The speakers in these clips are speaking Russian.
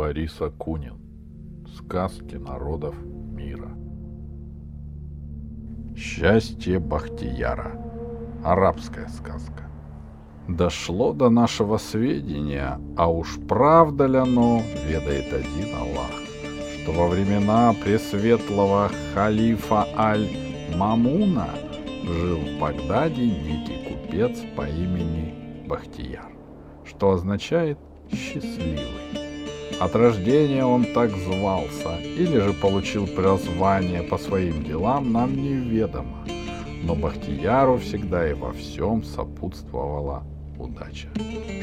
Борис Акунин. Сказки народов мира. Счастье Бахтияра. Арабская сказка. Дошло до нашего сведения, а уж правда ли оно, ведает один Аллах, что во времена пресветлого халифа Аль-Мамуна жил в Багдаде некий купец по имени Бахтияр, что означает счастливый. От рождения он так звался, или же получил прозвание по своим делам, нам неведомо. Но Бахтияру всегда и во всем сопутствовала удача.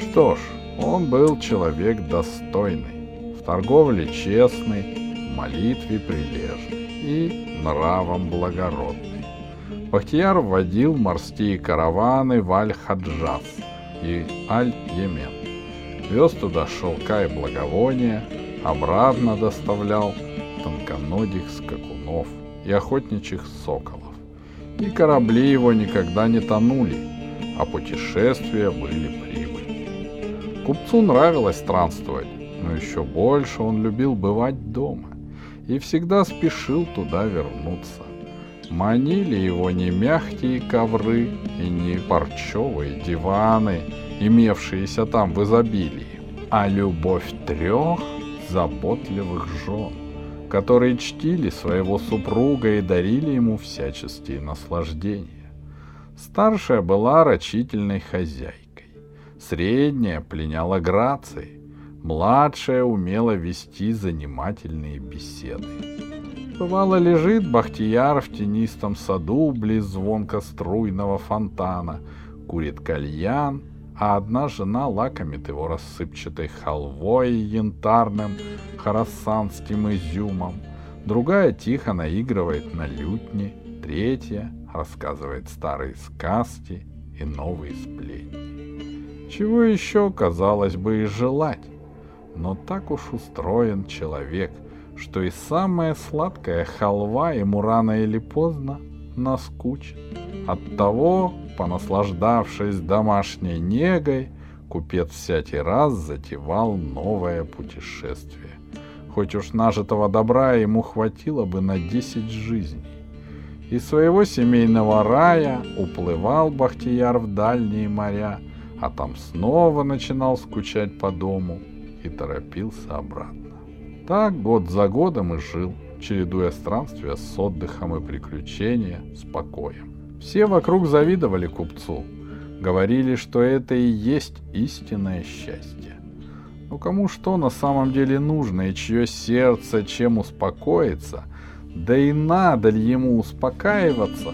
Что ж, он был человек достойный, в торговле честный, в молитве прилежный и нравом благородный. Бахтияр вводил морские караваны в Аль-Хаджаз и Аль-Емен Вез туда шелка и благовония, обратно доставлял тонконогих скакунов и охотничьих соколов. И корабли его никогда не тонули, а путешествия были прибыльны. Купцу нравилось странствовать, но еще больше он любил бывать дома и всегда спешил туда вернуться. Манили его не мягкие ковры и не парчевые диваны, имевшиеся там в изобилии, а любовь трех заботливых жен, которые чтили своего супруга и дарили ему всяческие наслаждения. Старшая была рачительной хозяйкой, средняя пленяла грацией, младшая умела вести занимательные беседы. Бывало, лежит Бахтияр в тенистом саду близ звонка струйного фонтана, курит кальян а одна жена лакомит его рассыпчатой халвой янтарным харасанским изюмом, другая тихо наигрывает на лютне, третья рассказывает старые сказки и новые сплетни. Чего еще, казалось бы, и желать, но так уж устроен человек, что и самая сладкая халва ему рано или поздно наскучит. Оттого Понаслаждавшись домашней негой, купец всякий раз затевал новое путешествие. Хоть уж нажитого добра ему хватило бы на десять жизней. Из своего семейного рая уплывал Бахтияр в дальние моря, а там снова начинал скучать по дому и торопился обратно. Так год за годом и жил, чередуя странствия с отдыхом и приключения с покоем. Все вокруг завидовали купцу, говорили, что это и есть истинное счастье. Но кому что на самом деле нужно и чье сердце чем успокоится, да и надо ли ему успокаиваться,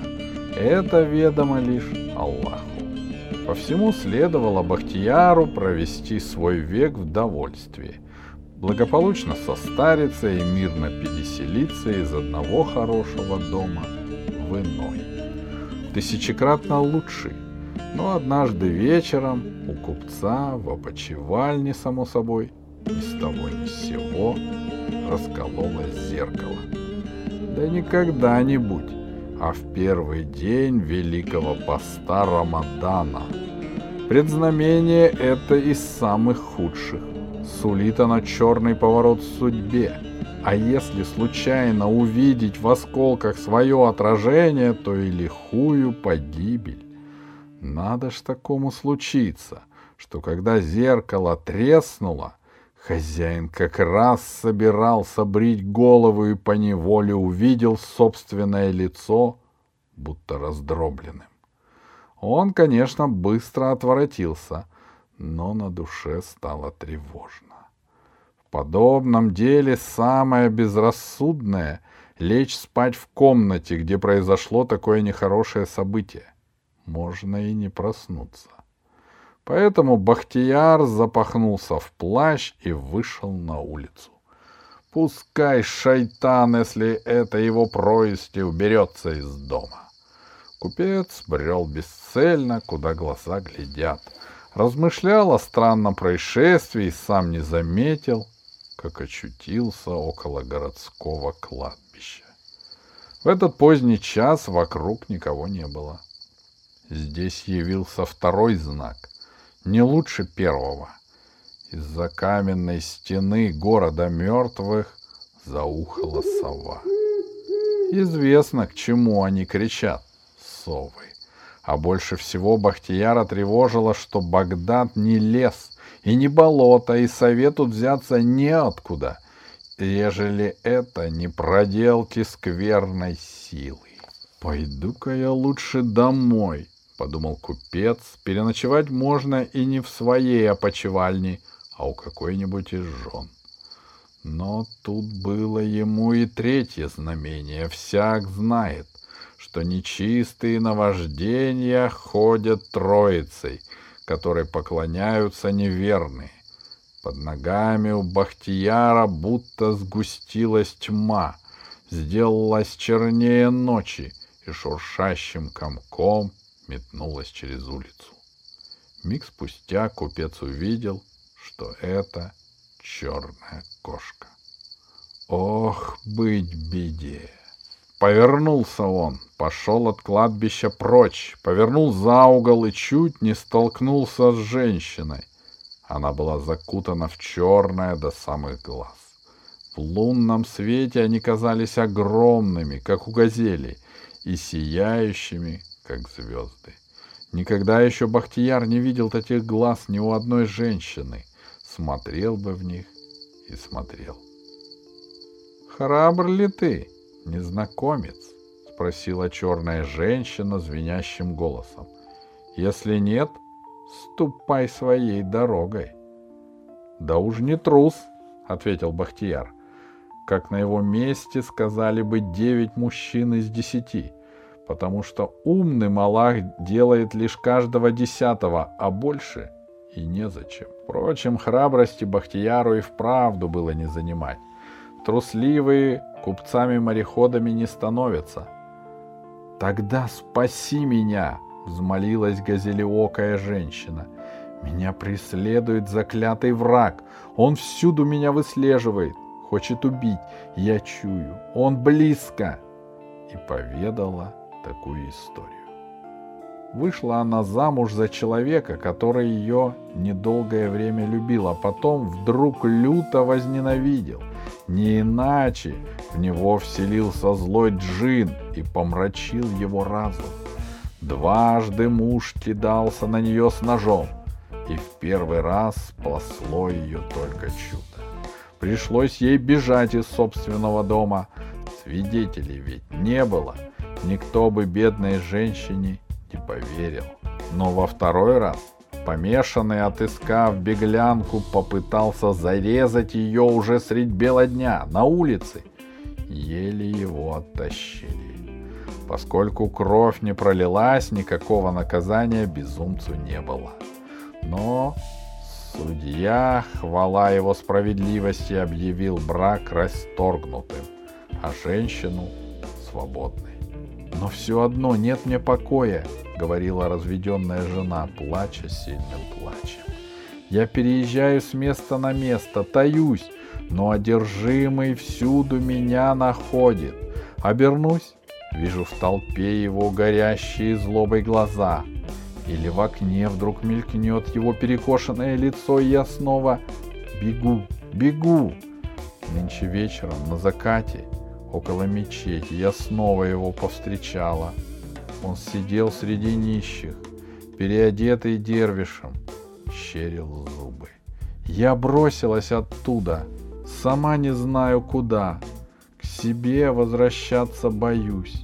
это ведомо лишь Аллаху. По всему следовало Бахтияру провести свой век в довольстве, благополучно состариться и мирно переселиться из одного хорошего дома в иной тысячекратно лучший. Но однажды вечером у купца в опочивальне, само собой, ни с того ни с сего раскололось зеркало. Да не когда-нибудь, а в первый день Великого Поста Рамадана. Предзнамение это из самых худших. Сулит оно черный поворот в судьбе — а если случайно увидеть в осколках свое отражение, то и лихую погибель. Надо ж такому случиться, что когда зеркало треснуло, хозяин как раз собирался брить голову и поневоле увидел собственное лицо, будто раздробленным. Он, конечно, быстро отворотился, но на душе стало тревожно подобном деле самое безрассудное — лечь спать в комнате, где произошло такое нехорошее событие. Можно и не проснуться. Поэтому Бахтияр запахнулся в плащ и вышел на улицу. Пускай шайтан, если это его происки, уберется из дома. Купец брел бесцельно, куда глаза глядят. Размышлял о странном происшествии и сам не заметил, как очутился около городского кладбища. В этот поздний час вокруг никого не было. Здесь явился второй знак, не лучше первого. Из-за каменной стены города мертвых заухала сова. Известно, к чему они кричат, совы. А больше всего Бахтияра тревожило, что Багдад не лес и не болото, и совету взяться неоткуда, ежели это не проделки скверной силы. «Пойду-ка я лучше домой», — подумал купец. «Переночевать можно и не в своей опочивальне, а у какой-нибудь из жен». Но тут было ему и третье знамение. Всяк знает, что нечистые наваждения ходят троицей, которой поклоняются неверные. Под ногами у Бахтияра будто сгустилась тьма, сделалась чернее ночи и шуршащим комком метнулась через улицу. Миг спустя купец увидел, что это черная кошка. Ох, быть беде! Повернулся он, пошел от кладбища прочь, повернул за угол и чуть не столкнулся с женщиной. Она была закутана в черное до самых глаз. В лунном свете они казались огромными, как у газелей, и сияющими, как звезды. Никогда еще Бахтияр не видел таких глаз ни у одной женщины. Смотрел бы в них и смотрел. «Храбр ли ты?» «Незнакомец?» — спросила черная женщина звенящим голосом. «Если нет, ступай своей дорогой». «Да уж не трус», — ответил Бахтияр. «Как на его месте сказали бы девять мужчин из десяти, потому что умный Малах делает лишь каждого десятого, а больше и незачем. Впрочем, храбрости Бахтияру и вправду было не занимать. Трусливые купцами-мореходами не становятся. «Тогда спаси меня!» — взмолилась газелеокая женщина. «Меня преследует заклятый враг. Он всюду меня выслеживает, хочет убить. Я чую, он близко!» И поведала такую историю. Вышла она замуж за человека, который ее недолгое время любил, а потом вдруг люто возненавидел — не иначе в него вселился злой джин и помрачил его разум. Дважды муж кидался на нее с ножом, и в первый раз спасло ее только чудо. Пришлось ей бежать из собственного дома. Свидетелей ведь не было. Никто бы бедной женщине не поверил. Но во второй раз Помешанный, отыскав беглянку, попытался зарезать ее уже средь бела дня на улице. Еле его оттащили. Поскольку кровь не пролилась, никакого наказания безумцу не было. Но судья, хвала его справедливости, объявил брак расторгнутым, а женщину свободной. Но все одно нет мне покоя, — говорила разведенная жена, плача сильным плачем. «Я переезжаю с места на место, таюсь, но одержимый всюду меня находит. Обернусь, вижу в толпе его горящие злобой глаза. Или в окне вдруг мелькнет его перекошенное лицо, и я снова бегу, бегу. Нынче вечером на закате около мечети я снова его повстречала — он сидел среди нищих, переодетый дервишем, щерил зубы. Я бросилась оттуда, сама не знаю куда. К себе возвращаться боюсь.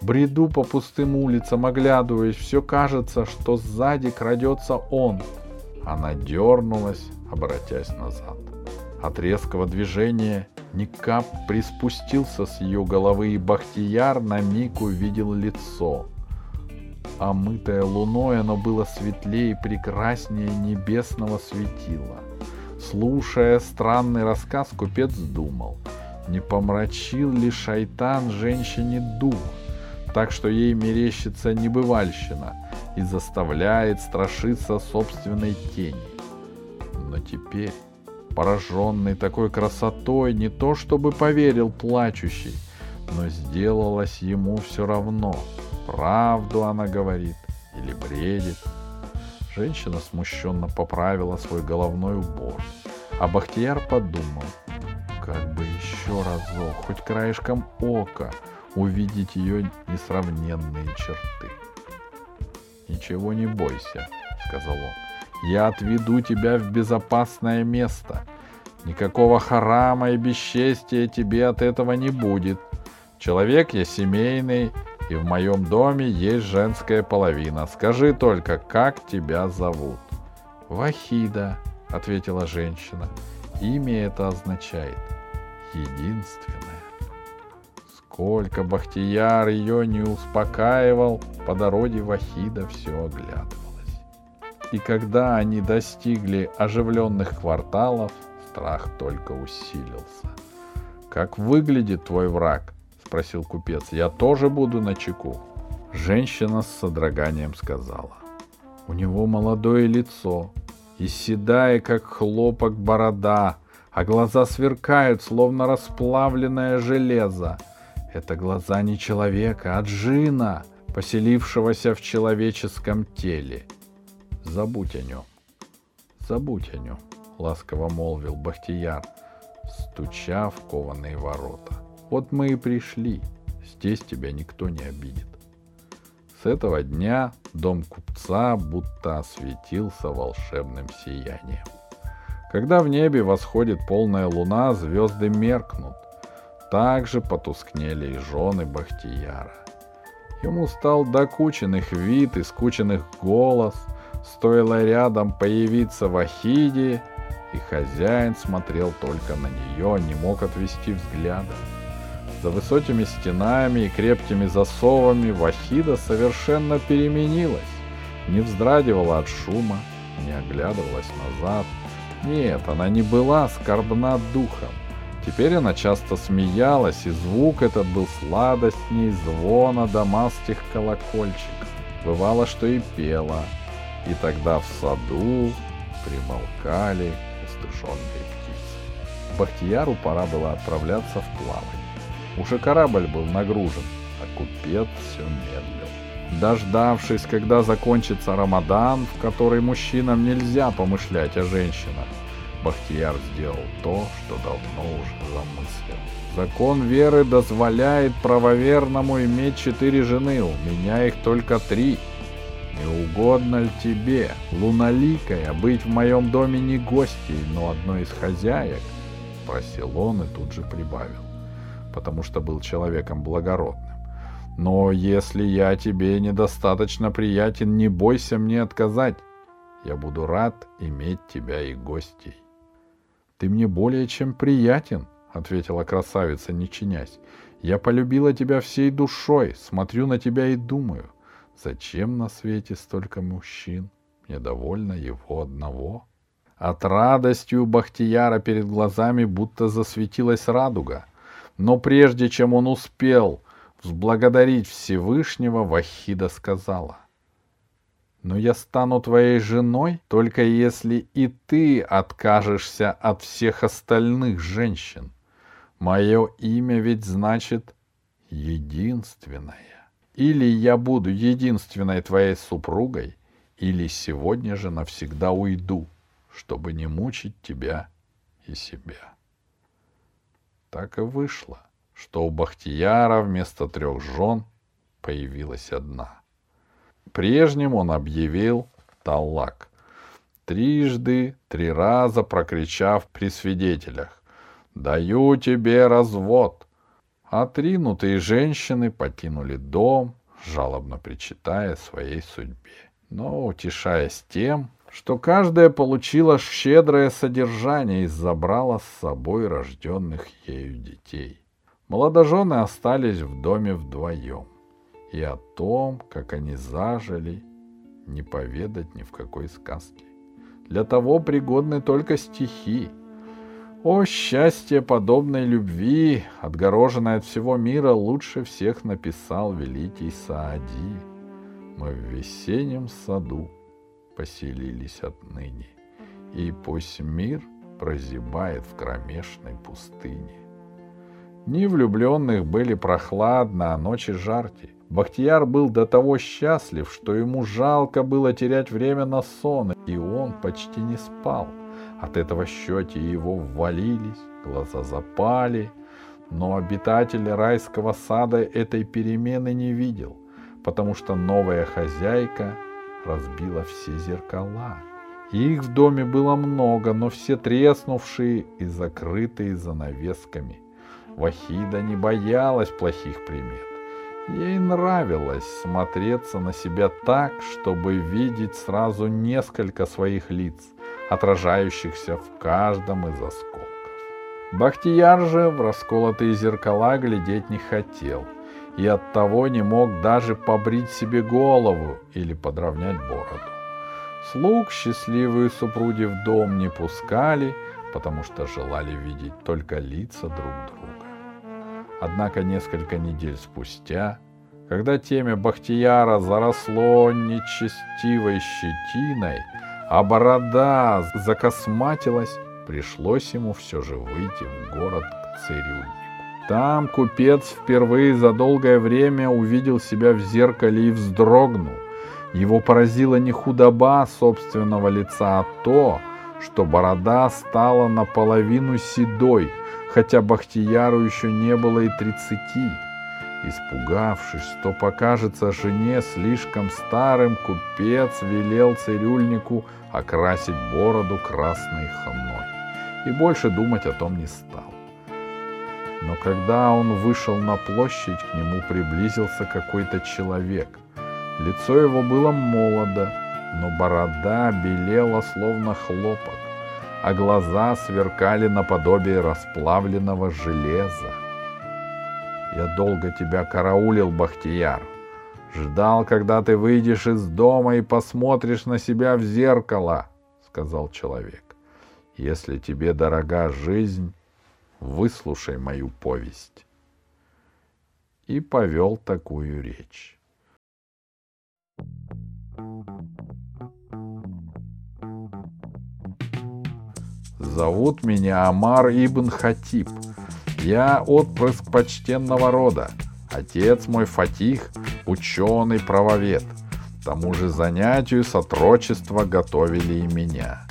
Бреду по пустым улицам, оглядываясь, все кажется, что сзади крадется он. Она дернулась, обратясь назад. От резкого движения Никап приспустился с ее головы, и Бахтияр на миг увидел лицо омытое луной, оно было светлее и прекраснее небесного светила. Слушая странный рассказ, купец думал, не помрачил ли шайтан женщине дух, так что ей мерещится небывальщина и заставляет страшиться собственной тени. Но теперь, пораженный такой красотой, не то чтобы поверил плачущий, но сделалось ему все равно — Правду она говорит или бредит. Женщина смущенно поправила свой головной убор, а Бахтияр подумал, как бы еще разок, хоть краешком ока, увидеть ее несравненные черты. «Ничего не бойся», — сказал он. «Я отведу тебя в безопасное место. Никакого харама и бесчестия тебе от этого не будет. Человек я семейный, и в моем доме есть женская половина. Скажи только, как тебя зовут?» «Вахида», — ответила женщина. «Имя это означает единственное». Сколько Бахтияр ее не успокаивал, по дороге Вахида все оглядывалась. И когда они достигли оживленных кварталов, страх только усилился. «Как выглядит твой враг?» — спросил купец. «Я тоже буду на чеку». Женщина с содроганием сказала. «У него молодое лицо, и седая, как хлопок, борода, а глаза сверкают, словно расплавленное железо. Это глаза не человека, а джина, поселившегося в человеческом теле. Забудь о нем. Забудь о нем, ласково молвил Бахтияр, стуча в кованые ворота. Вот мы и пришли. Здесь тебя никто не обидит. С этого дня дом купца будто осветился волшебным сиянием. Когда в небе восходит полная луна, звезды меркнут, также потускнели и жены Бахтияра. Ему стал докучен их вид и скучен их голос. Стоило рядом появиться Вахиде, и хозяин смотрел только на нее, не мог отвести взгляда. За высокими стенами и крепкими засовами Вахида совершенно переменилась. Не вздрагивала от шума, не оглядывалась назад. Нет, она не была скорбна духом. Теперь она часто смеялась, и звук этот был сладостней звона дамасских колокольчиков. Бывало, что и пела, и тогда в саду примолкали устышенные птицы. Бахтияру пора было отправляться в плавание. Уже корабль был нагружен, а купец все медлил. Дождавшись, когда закончится Рамадан, в который мужчинам нельзя помышлять о женщинах, Бахтияр сделал то, что давно уже замыслил. Закон веры дозволяет правоверному иметь четыре жены, у меня их только три. Не угодно ли тебе, луналикая, быть в моем доме не гостьей, но одной из хозяек? Просил он и тут же прибавил, потому что был человеком благородным. Но если я тебе недостаточно приятен, не бойся мне отказать. Я буду рад иметь тебя и гостей. «Ты мне более чем приятен», — ответила красавица, не чинясь. «Я полюбила тебя всей душой, смотрю на тебя и думаю, зачем на свете столько мужчин? Мне довольно его одного». От радости у Бахтияра перед глазами будто засветилась радуга. Но прежде чем он успел взблагодарить Всевышнего, Вахида сказала, но я стану твоей женой, только если и ты откажешься от всех остальных женщин. Мое имя ведь значит единственная. Или я буду единственной твоей супругой, или сегодня же навсегда уйду, чтобы не мучить тебя и себя. Так и вышло, что у Бахтияра вместо трех жен появилась одна — Прежним он объявил талак. Трижды, три раза прокричав при свидетелях «Даю тебе развод!» Отринутые женщины покинули дом, жалобно причитая своей судьбе, но утешаясь тем, что каждая получила щедрое содержание и забрала с собой рожденных ею детей. Молодожены остались в доме вдвоем и о том, как они зажили, не поведать ни в какой сказке. Для того пригодны только стихи. О, счастье подобной любви, отгороженной от всего мира, лучше всех написал великий Саади. Мы в весеннем саду поселились отныне, и пусть мир прозябает в кромешной пустыне. Дни влюбленных были прохладно, а ночи жаркие. Бахтияр был до того счастлив, что ему жалко было терять время на сон, и он почти не спал. От этого щеки его ввалились, глаза запали, но обитатель райского сада этой перемены не видел, потому что новая хозяйка разбила все зеркала. Их в доме было много, но все треснувшие и закрытые занавесками. Вахида не боялась плохих примет. Ей нравилось смотреться на себя так, чтобы видеть сразу несколько своих лиц, отражающихся в каждом из осколков. Бахтияр же в расколотые зеркала глядеть не хотел и оттого не мог даже побрить себе голову или подровнять бороду. Слуг счастливые супруги в дом не пускали, потому что желали видеть только лица друг друга. Однако несколько недель спустя, когда темя Бахтияра заросло нечестивой щетиной, а борода закосматилась, пришлось ему все же выйти в город к цирюльнику. Там купец впервые за долгое время увидел себя в зеркале и вздрогнул. Его поразила не худоба собственного лица, а то, что борода стала наполовину седой, хотя Бахтияру еще не было и тридцати. Испугавшись, что покажется жене слишком старым, купец велел цирюльнику окрасить бороду красной хной и больше думать о том не стал. Но когда он вышел на площадь, к нему приблизился какой-то человек. Лицо его было молодо, но борода белела словно хлопок, а глаза сверкали наподобие расплавленного железа. Я долго тебя караулил, Бахтияр. Ждал, когда ты выйдешь из дома и посмотришь на себя в зеркало, — сказал человек. Если тебе дорога жизнь, выслушай мою повесть. И повел такую речь. Зовут меня Амар Ибн Хатиб. Я отпрыск почтенного рода. Отец мой Фатих — ученый-правовед. К тому же занятию сотрудничества готовили и меня.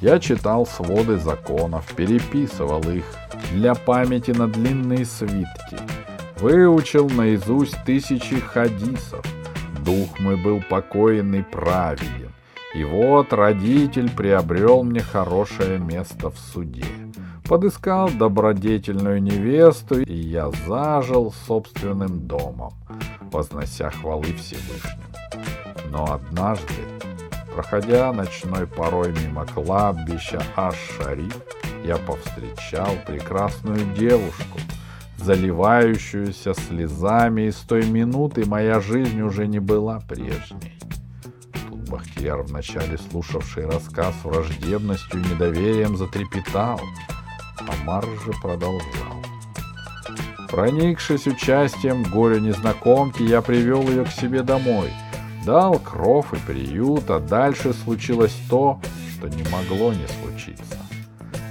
Я читал своды законов, переписывал их для памяти на длинные свитки. Выучил наизусть тысячи хадисов. Дух мой был покоен и праведен. И вот родитель приобрел мне хорошее место в суде. Подыскал добродетельную невесту, и я зажил собственным домом, вознося хвалы Всевышнему. Но однажды Проходя ночной порой мимо кладбища Аш-Шариф, я повстречал прекрасную девушку, заливающуюся слезами, и с той минуты моя жизнь уже не была прежней. Тут Бахтияр, вначале слушавший рассказ враждебностью и недоверием, затрепетал. Амар же продолжал. Проникшись участием в горе незнакомки, я привел ее к себе домой — дал кров и приют, а дальше случилось то, что не могло не случиться.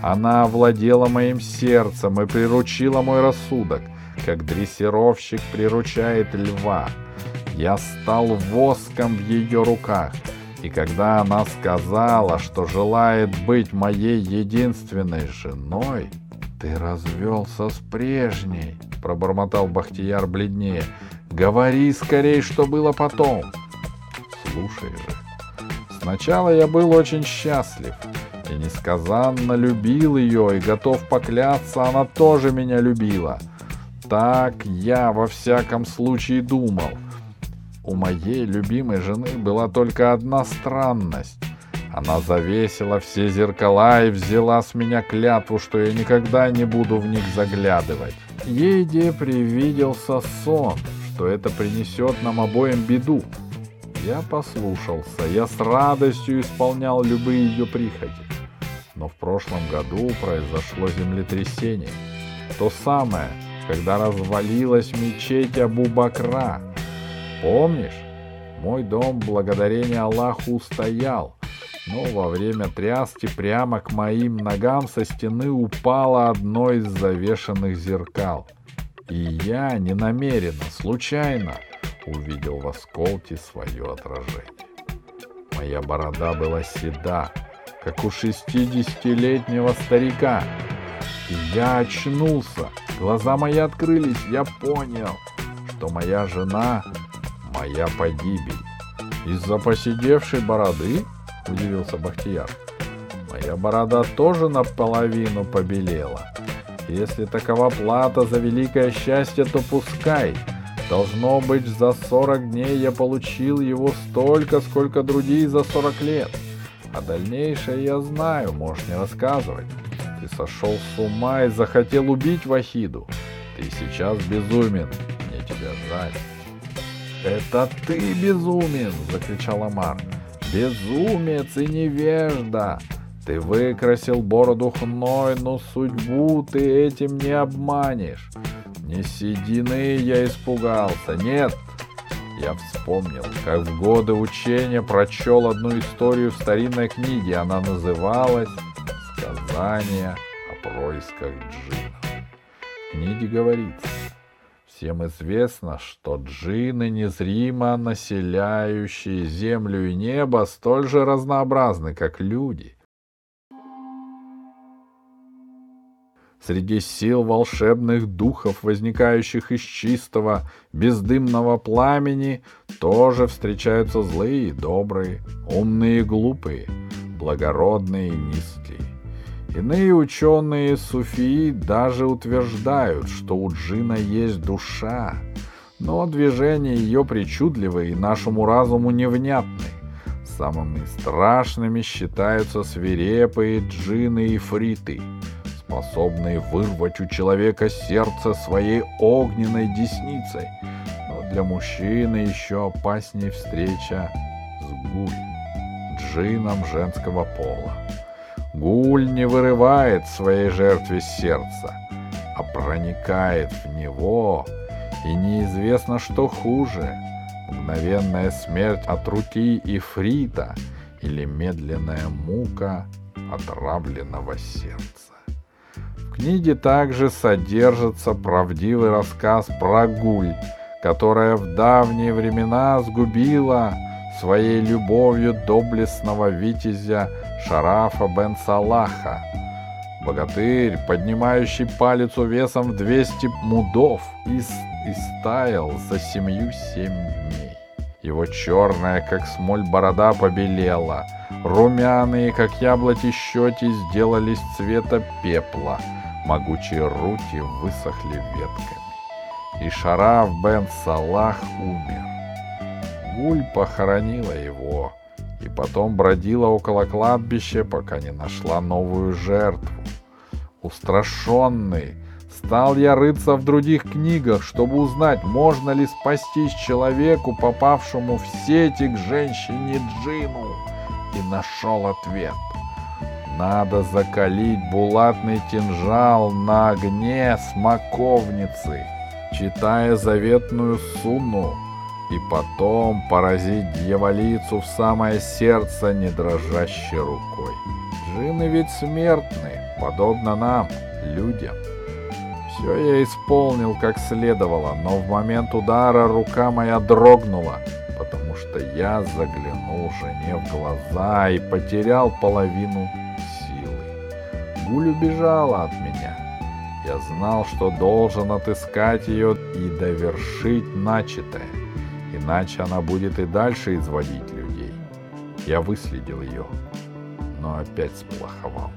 Она овладела моим сердцем и приручила мой рассудок, как дрессировщик приручает льва. Я стал воском в ее руках, и когда она сказала, что желает быть моей единственной женой, «Ты развелся с прежней», — пробормотал Бахтияр бледнее. «Говори скорей, что было потом». Слушай же. Сначала я был очень счастлив и несказанно любил ее, и готов поклясться, она тоже меня любила. Так я во всяком случае думал. У моей любимой жены была только одна странность. Она завесила все зеркала и взяла с меня клятву, что я никогда не буду в них заглядывать. Ей де привиделся сон, что это принесет нам обоим беду. Я послушался, я с радостью исполнял любые ее приходи. Но в прошлом году произошло землетрясение. То самое, когда развалилась мечеть Абу-Бакра. Помнишь? Мой дом, благодарение Аллаху, устоял. Но во время тряски прямо к моим ногам со стены упало одно из завешенных зеркал. И я, не намеренно, случайно, увидел в осколке свое отражение. Моя борода была седа, как у шестидесятилетнего старика. И я очнулся, глаза мои открылись, я понял, что моя жена — моя погибель. Из-за посидевшей бороды, — удивился Бахтияр, — моя борода тоже наполовину побелела. Если такова плата за великое счастье, то пускай. Должно быть, за сорок дней я получил его столько, сколько другие за сорок лет. А дальнейшее я знаю, можешь не рассказывать. Ты сошел с ума и захотел убить Вахиду. Ты сейчас безумен. Мне тебя жаль. «Это ты безумен!» — закричал Амар. «Безумец и невежда! Ты выкрасил бороду хной, но судьбу ты этим не обманешь. Не седины я испугался, нет!» Я вспомнил, как в годы учения прочел одну историю в старинной книге. Она называлась «Сказание о происках джинов». В книге говорится, Всем известно, что джины, незримо населяющие землю и небо, столь же разнообразны, как люди. Среди сил волшебных духов, возникающих из чистого, бездымного пламени, тоже встречаются злые и добрые, умные и глупые, благородные и низкие. Иные ученые суфии даже утверждают, что у джина есть душа, но движения ее причудливые и нашему разуму невнятны. Самыми страшными считаются свирепые джины и фриты, способные вырвать у человека сердце своей огненной десницей. Но для мужчины еще опаснее встреча с гуль, джином женского пола. Гуль не вырывает своей жертве сердца, а проникает в него, и неизвестно, что хуже — мгновенная смерть от руки Ифрита или медленная мука отравленного сердца. В книге также содержится правдивый рассказ про Гуль, которая в давние времена сгубила своей любовью доблестного витязя Шарафа бен Салаха. Богатырь, поднимающий палец весом в 200 мудов, и, и стаял за семью семь дней. Его черная, как смоль, борода побелела, румяные, как яблоки, щеки сделались цвета пепла, могучие руки высохли ветками. И Шараф бен Салах умер. Гуль похоронила его и потом бродила около кладбища, пока не нашла новую жертву. Устрашенный, стал я рыться в других книгах, чтобы узнать, можно ли спастись человеку, попавшему в сети к женщине Джину, и нашел ответ. Надо закалить булатный кинжал на огне смоковницы, читая заветную сумму, и потом поразить дьяволицу в самое сердце не дрожащей рукой. Джины ведь смертны, подобно нам, людям. Все я исполнил как следовало, но в момент удара рука моя дрогнула, потому что я заглянул жене в глаза и потерял половину силы. Гуль убежала от меня. Я знал, что должен отыскать ее и довершить начатое иначе она будет и дальше изводить людей. Я выследил ее, но опять сплоховал.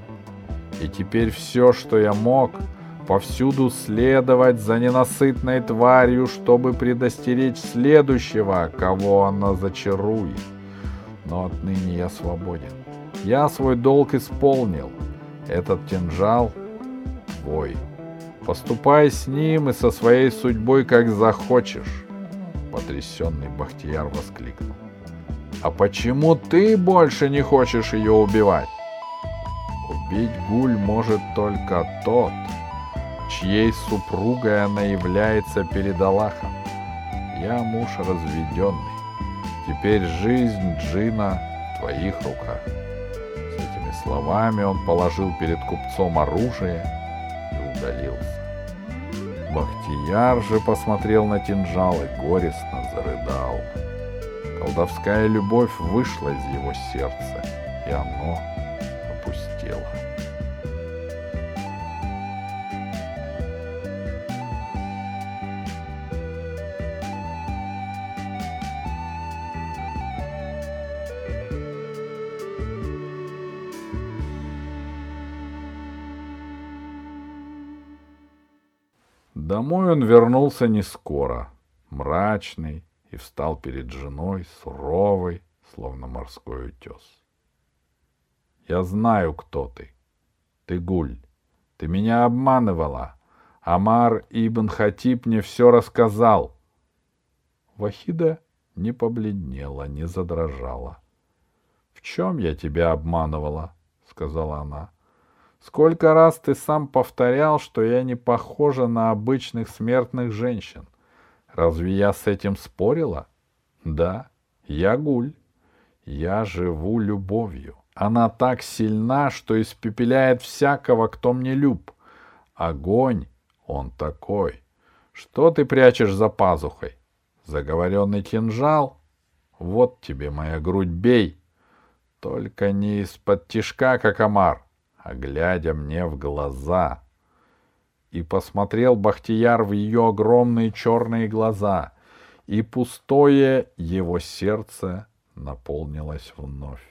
И теперь все, что я мог, повсюду следовать за ненасытной тварью, чтобы предостеречь следующего, кого она зачарует. Но отныне я свободен. Я свой долг исполнил. Этот кинжал твой. Поступай с ним и со своей судьбой, как захочешь. Потрясенный Бахтияр воскликнул. «А почему ты больше не хочешь ее убивать?» «Убить Гуль может только тот, чьей супругой она является перед Аллахом. Я муж разведенный. Теперь жизнь Джина в твоих руках». С этими словами он положил перед купцом оружие и удалился. Бахтияр же посмотрел на кинжал и горестно зарыдал. Колдовская любовь вышла из его сердца, и оно Домой он вернулся не скоро, мрачный, и встал перед женой, суровый, словно морской утес. «Я знаю, кто ты. Ты гуль. Ты меня обманывала. Амар Ибн Хатиб мне все рассказал». Вахида не побледнела, не задрожала. — В чем я тебя обманывала? — сказала она. Сколько раз ты сам повторял, что я не похожа на обычных смертных женщин. Разве я с этим спорила? Да, я гуль. Я живу любовью. Она так сильна, что испепеляет всякого, кто мне люб. Огонь, он такой. Что ты прячешь за пазухой? Заговоренный кинжал? Вот тебе моя грудь, бей. Только не из-под тишка, как омар а глядя мне в глаза. И посмотрел Бахтияр в ее огромные черные глаза, и пустое его сердце наполнилось вновь.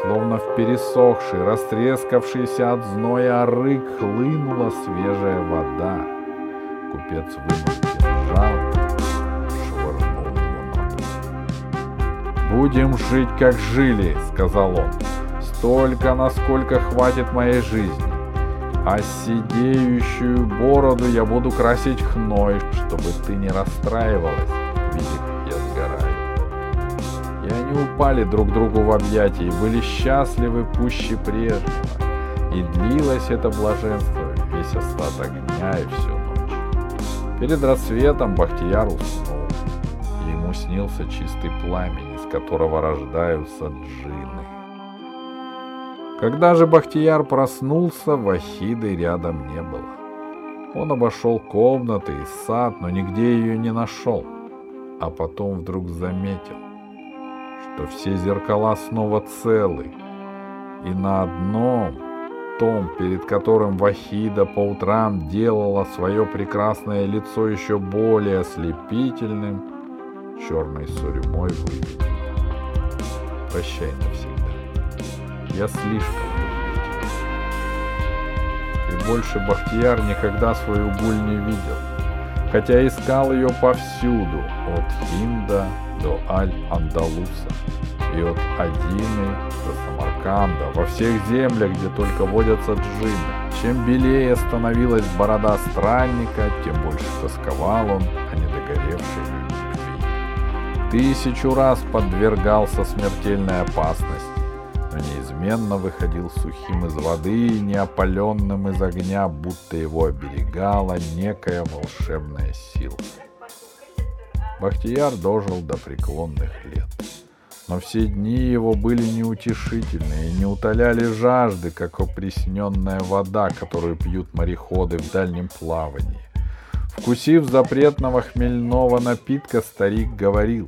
Словно в пересохший, растрескавшийся от зноя рык хлынула свежая вода. Купец вынул кинжал, швырнул его на пол. «Будем жить, как жили», — сказал он, — «столько, насколько хватит моей жизни. А сидеющую бороду я буду красить хной, чтобы ты не расстраивалась, упали друг другу в объятия и были счастливы пуще прежнего. И длилось это блаженство весь остаток дня и всю ночь. Перед рассветом Бахтияр уснул, и ему снился чистый пламень, из которого рождаются джины. Когда же Бахтияр проснулся, Вахиды рядом не было. Он обошел комнаты и сад, но нигде ее не нашел, а потом вдруг заметил что все зеркала снова целы, и на одном, том, перед которым Вахида по утрам делала свое прекрасное лицо еще более ослепительным, черной сурьмой выведено. Прощай навсегда. Я слишком люблю. И больше Бахтияр никогда свою гуль не видел, хотя искал ее повсюду, от Хинда до Аль-Андалуса и от Адины до Самарканда, во всех землях, где только водятся джинны. Чем белее становилась борода странника, тем больше тосковал он о недогоревшей любви. Тысячу раз подвергался смертельной опасности, но неизменно выходил сухим из воды и неопаленным из огня, будто его оберегала некая волшебная сила. Бахтияр дожил до преклонных лет. Но все дни его были неутешительные и не утоляли жажды, как опресненная вода, которую пьют мореходы в дальнем плавании. Вкусив запретного хмельного напитка, старик говорил,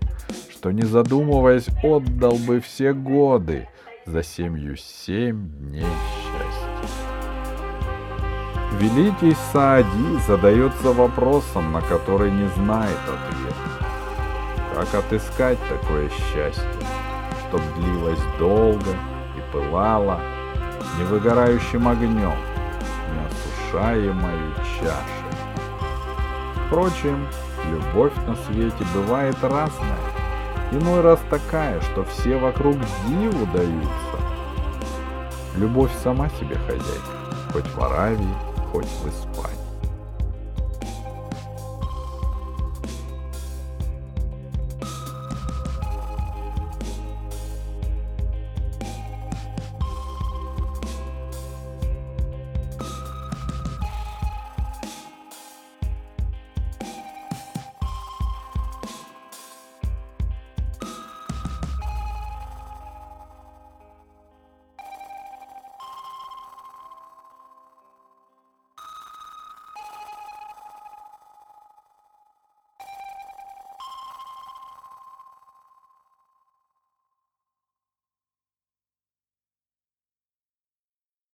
что, не задумываясь, отдал бы все годы за семью семь дней счастья. Великий Саади задается вопросом, на который не знает ответа. Как отыскать такое счастье, чтоб длилось долго и пылало невыгорающим огнем, неосушаемой чашей? Впрочем, любовь на свете бывает разная. Иной раз такая, что все вокруг диву даются. Любовь сама себе хозяйка, хоть в Аравии, хоть в Испании.